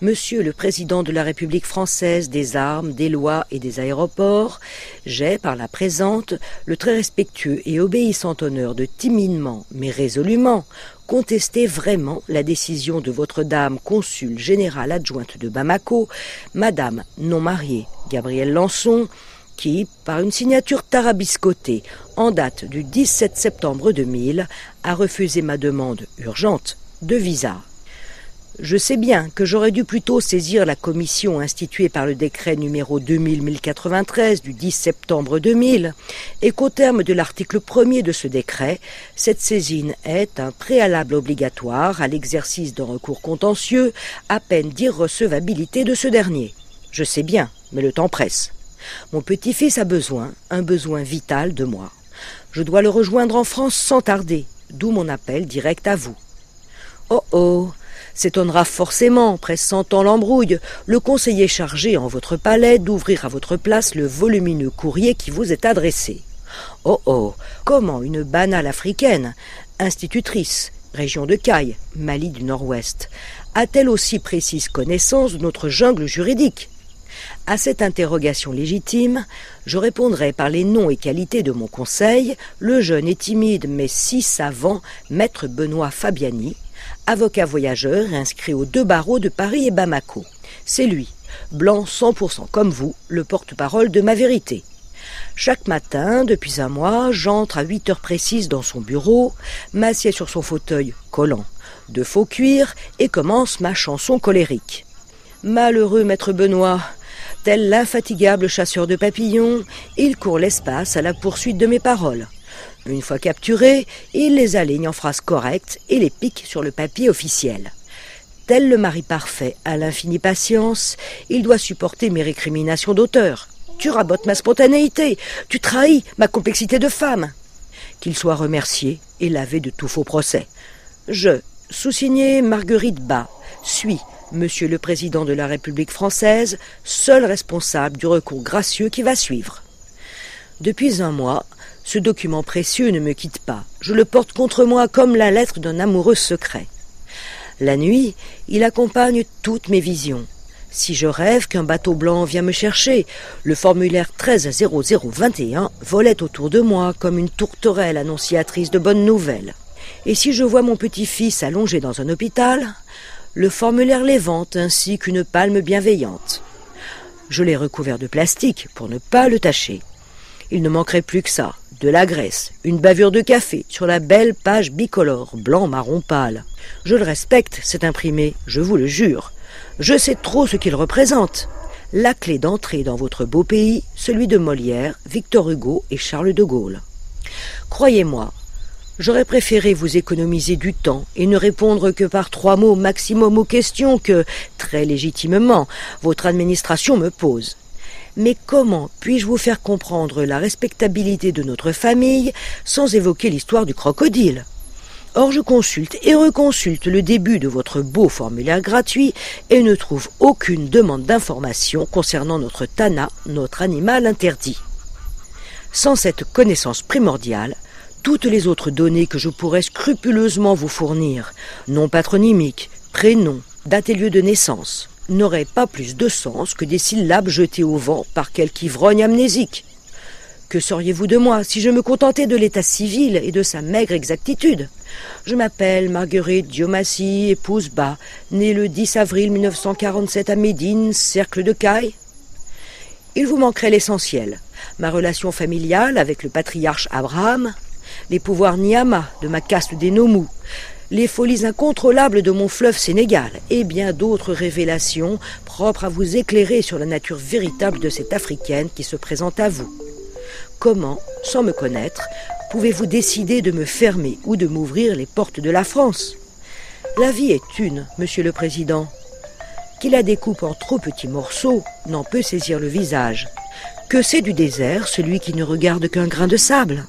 Monsieur le Président de la République française des armes, des lois et des aéroports, j'ai, par la présente, le très respectueux et obéissant honneur de timidement, mais résolument, contester vraiment la décision de votre dame consul générale adjointe de Bamako, madame non mariée Gabrielle Lançon, qui, par une signature tarabiscotée en date du 17 septembre 2000, a refusé ma demande urgente de visa. Je sais bien que j'aurais dû plutôt saisir la commission instituée par le décret numéro 2000-1093 du 10 septembre 2000 et qu'au terme de l'article 1er de ce décret, cette saisine est un préalable obligatoire à l'exercice d'un recours contentieux à peine d'irrecevabilité de ce dernier. Je sais bien, mais le temps presse. Mon petit-fils a besoin, un besoin vital de moi. Je dois le rejoindre en France sans tarder, d'où mon appel direct à vous. Oh oh s'étonnera forcément, pressentant l'embrouille, le conseiller chargé en votre palais d'ouvrir à votre place le volumineux courrier qui vous est adressé. Oh oh, comment une banale africaine, institutrice, région de Caille, Mali du Nord-Ouest, a-t-elle aussi précise connaissance de notre jungle juridique? À cette interrogation légitime, je répondrai par les noms et qualités de mon conseil, le jeune et timide mais si savant maître Benoît Fabiani, avocat voyageur inscrit aux deux barreaux de Paris et Bamako. C'est lui, blanc 100% comme vous, le porte-parole de ma vérité. Chaque matin, depuis un mois, j'entre à huit heures précises dans son bureau, m'assieds sur son fauteuil collant de faux cuir et commence ma chanson colérique. Malheureux maître Benoît, tel l'infatigable chasseur de papillons, il court l'espace à la poursuite de mes paroles. Une fois capturés, il les aligne en phrases correctes et les pique sur le papier officiel. Tel le mari parfait à l'infinie patience, il doit supporter mes récriminations d'auteur. Tu rabotes ma spontanéité, tu trahis ma complexité de femme. Qu'il soit remercié et lavé de tout faux procès. Je, sous-signé Marguerite Bas, suis, Monsieur le Président de la République française, seul responsable du recours gracieux qui va suivre. Depuis un mois, ce document précieux ne me quitte pas. Je le porte contre moi comme la lettre d'un amoureux secret. La nuit, il accompagne toutes mes visions. Si je rêve qu'un bateau blanc vient me chercher, le formulaire 130021 volait autour de moi comme une tourterelle annonciatrice de bonnes nouvelles. Et si je vois mon petit-fils allongé dans un hôpital, le formulaire les ainsi qu'une palme bienveillante. Je l'ai recouvert de plastique pour ne pas le tacher. Il ne manquerait plus que ça de la graisse, une bavure de café sur la belle page bicolore, blanc marron pâle. Je le respecte, cet imprimé, je vous le jure. Je sais trop ce qu'il représente. La clé d'entrée dans votre beau pays, celui de Molière, Victor Hugo et Charles de Gaulle. Croyez-moi, j'aurais préféré vous économiser du temps et ne répondre que par trois mots maximum aux questions que, très légitimement, votre administration me pose. Mais comment puis-je vous faire comprendre la respectabilité de notre famille sans évoquer l'histoire du crocodile? Or je consulte et reconsulte le début de votre beau formulaire gratuit et ne trouve aucune demande d'information concernant notre Tana, notre animal interdit. Sans cette connaissance primordiale, toutes les autres données que je pourrais scrupuleusement vous fournir, nom patronymique, prénom, date et lieu de naissance, n'aurait pas plus de sens que des syllabes jetées au vent par quelque ivrogne amnésique. Que sauriez-vous de moi si je me contentais de l'état civil et de sa maigre exactitude? Je m'appelle Marguerite Diomassi, épouse Bas, née le 10 avril 1947 à Médine, cercle de Caille. Il vous manquerait l'essentiel ma relation familiale avec le patriarche Abraham, les pouvoirs Niama de ma caste des Nomous, les folies incontrôlables de mon fleuve Sénégal et bien d'autres révélations propres à vous éclairer sur la nature véritable de cette Africaine qui se présente à vous. Comment, sans me connaître, pouvez-vous décider de me fermer ou de m'ouvrir les portes de la France? La vie est une, Monsieur le Président. Qui la découpe en trop petits morceaux n'en peut saisir le visage. Que c'est du désert celui qui ne regarde qu'un grain de sable?